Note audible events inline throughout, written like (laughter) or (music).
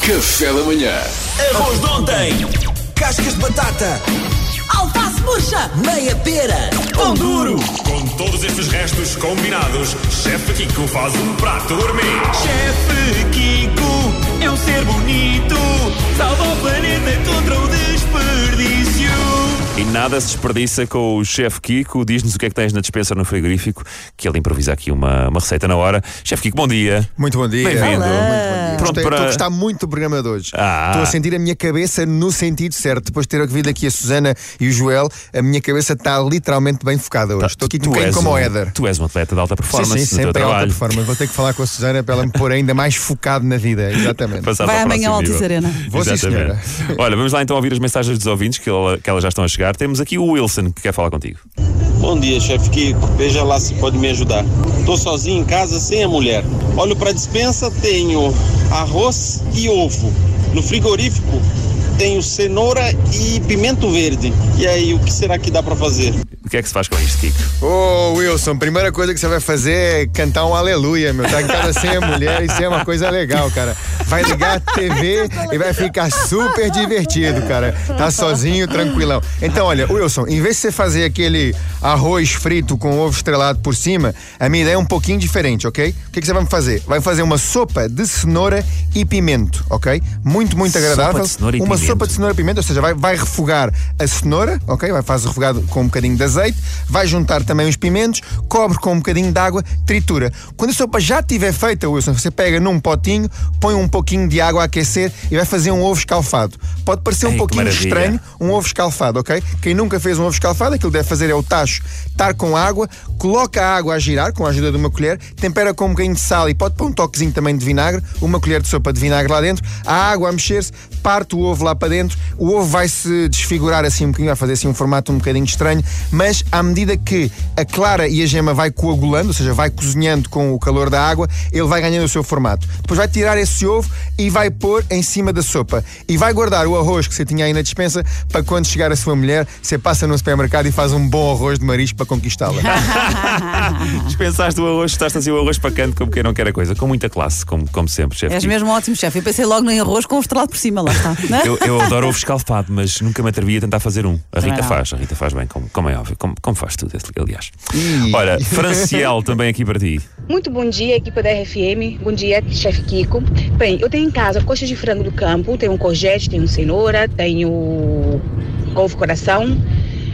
Café da manhã. Arroz de ontem. Cascas de batata. Alface murcha! Meia pera. Pão duro! Com todos estes restos combinados, Chefe Kiko faz um prato gourmet. Chefe Kiko é um ser bonito, salva nada se desperdiça com o chefe Kiko. Diz-nos o que é que tens na dispensa no frigorífico, que ele improvisa aqui uma, uma receita na hora. Chefe Kiko, bom dia. Muito bom dia. Bem-vindo. Olá. Muito bom dia. Pronto Gostei, para- Estou a gostar muito do programa de hoje. Ah. Estou a sentir a minha cabeça no sentido certo. Depois de ter ouvido aqui a Susana e o Joel, a minha cabeça está literalmente bem focada hoje. Estou aqui um bocadinho como o Éder. Tu és um atleta de alta performance sim, sim, sempre em alta performance. Vou ter que falar com a Susana para ela me pôr ainda mais focado na vida. Exatamente. Passar Vai amanhã ao Altice. Arena. Vou, sim, senhora. Olha, vamos lá então ouvir as mensagens dos ouvintes, que, ela- que elas já estão a chegar. Temos aqui o Wilson, que quer falar contigo. Bom dia, chefe Kiko. Veja lá se pode me ajudar. Tô sozinho em casa sem a mulher. Olho pra dispensa, tenho arroz e ovo. No frigorífico, tenho cenoura e pimento verde. E aí, o que será que dá pra fazer? O que é que se faz com isto, Kiko? Ô Wilson, primeira coisa que você vai fazer é cantar um aleluia, meu. Tá em casa sem a mulher, isso é uma coisa legal, cara. Vai ligar a TV (laughs) e vai ficar super divertido, cara. Tá sozinho, tranquilão. Então, olha, Wilson, em vez de você fazer aquele arroz frito com ovo estrelado por cima, a minha ideia é um pouquinho diferente, ok? O que, que você vai fazer? Vai fazer uma sopa de cenoura e pimento, ok? Muito, muito Sopa agradável. de cenoura e uma pimento. sopa de cenoura e pimento, ou seja, vai, vai refogar a cenoura, ok? Vai fazer refogado com um bocadinho de azeite, vai juntar também os pimentos, cobre com um bocadinho de água, tritura. Quando a sopa já estiver feita, Wilson, você pega num potinho, põe um pouquinho de água a aquecer e vai fazer um ovo escalfado. Pode parecer Ei, um pouquinho estranho, um ovo escalfado, ok? Quem nunca fez um ovo escalfado, aquilo que deve fazer é o tacho, estar com água, coloca a água a girar com a ajuda de uma colher, tempera com um bocadinho de sal e pode pôr um toquezinho também de vinagre, uma colher de sopa de vinagre lá dentro, a água a mexer-se, parte o ovo lá para dentro, o ovo vai se desfigurar assim um bocadinho, vai fazer assim um formato um bocadinho estranho, mas à medida que a clara e a gema vai coagulando, ou seja, vai cozinhando com o calor da água, ele vai ganhando o seu formato. Depois vai tirar esse ovo e vai pôr em cima da sopa. E vai guardar o arroz que você tinha aí na dispensa para quando chegar a sua mulher, você passa no supermercado e faz um bom arroz de marisco para conquistá-la. (laughs) Dispensaste o arroz, estás assim o arroz para canto como quem não quer a coisa, com muita classe, como, como sempre, chefe. És mesmo ótimo, chefe. Eu pensei logo em arroz com o estrelado por cima, lá está. (laughs) Eu, eu adoro ovo escalfado, mas nunca me atrevi a tentar fazer um. A Rita faz, a Rita faz bem, como, como é óbvio, como, como faz tudo, aliás. Olha, Franciel também aqui para ti. Muito bom dia, equipe da RFM. Bom dia, chefe Kiko. Bem, eu tenho em casa coxas de frango do campo, tenho um courgette, tenho cenoura, tenho couve coração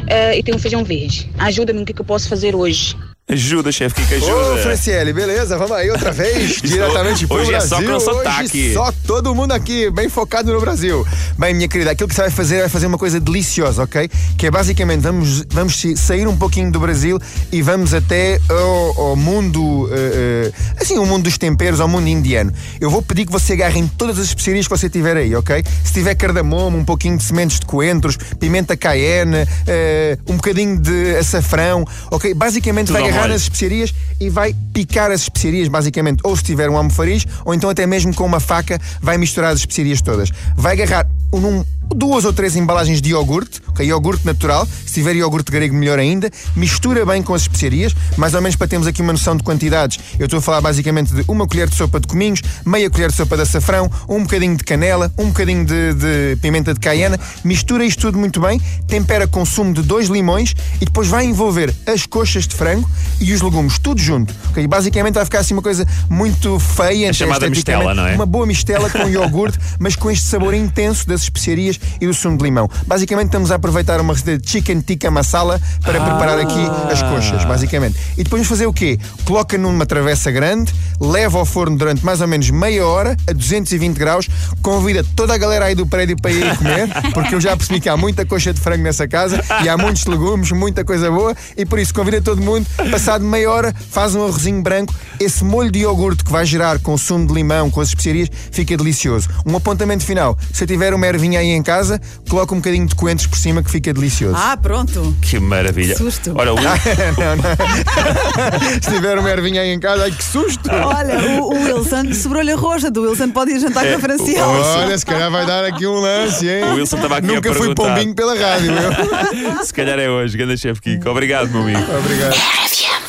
eh, e tenho feijão verde. Ajuda-me no que, que eu posso fazer hoje. Ajuda, chefe Kiko, Ô, ajuda. Franciele, beleza? Vamos aí outra vez, (laughs) diretamente pro hoje é Brasil. só com sotaque. Hoje só todo mundo aqui, bem focado no Brasil. Bem, minha querida, aquilo que você vai fazer é fazer uma coisa deliciosa, ok? Que é basicamente, vamos, vamos sair um pouquinho do Brasil e vamos até ao, ao mundo, eh, assim, o mundo dos temperos, ao mundo indiano. Eu vou pedir que você agarre em todas as especiarias que você tiver aí, ok? Se tiver cardamomo, um pouquinho de sementes de coentros, pimenta cayenne, eh, um bocadinho de açafrão, ok? Basicamente Tudo vai agarrar molho. nas especiarias e vai picar as especiarias, basicamente, ou se tiver um almofariz, ou então até mesmo com uma faca, vai misturar as especiarias todas. Vai agarrar num, duas ou três embalagens de iogurte, ok? Iogurte natural, se tiver iogurte grego, melhor ainda. Mistura bem com as especiarias, mais ou menos para termos aqui uma noção de quantidades. Eu estou a falar basicamente de uma colher de sopa de cominhos, meia colher de sopa de açafrão, um bocadinho de canela, um bocadinho de, de pimenta de caiena. Mistura isto tudo muito bem, tempera com sumo de dois limões e depois vai envolver as coxas de frango e os legumes, tudo junto. ok? Basicamente vai ficar assim uma coisa muito feia. A chamada mistela, não é? Uma boa mistela com (laughs) iogurte, mas com este sabor intenso das especiarias e do sumo de limão. Basicamente estamos a aproveitar uma receita de chicken tikka masala para preparar aqui as coxas, basicamente. E depois vamos fazer o quê? Coloca numa travessa grande, leva ao forno durante mais ou menos meia hora, a 220 graus, convida toda a galera aí do prédio para ir comer, (laughs) porque eu já percebi que há muita coxa de frango nessa casa e há muitos legumes, muita coisa boa, e por isso convida todo mundo, passado meia hora, faz um arrozinho branco, esse molho de iogurte que vai gerar com sumo de limão, com as especiarias, fica delicioso. Um apontamento final, se tiver uma ervinha aí em casa, coloca um bocadinho de coentros por cima que fica delicioso. Ah, pronto. Que maravilha. Que susto. Olha, o, (laughs) não, não. (laughs) Se tiver uma ervinha aí em casa, ai que susto! Olha, o, o Wilson sobrou-lhe a roja do Wilson, pode ir jantar É, com a Franciel. Olha, se calhar vai dar aqui um lance, hein? O Wilson estava aqui a Nunca fui perguntar. pombinho pela rádio, eu. se calhar é hoje, grande chefe Kiko. Obrigado, meu amigo. Obrigado.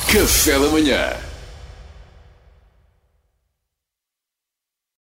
Café da manhã.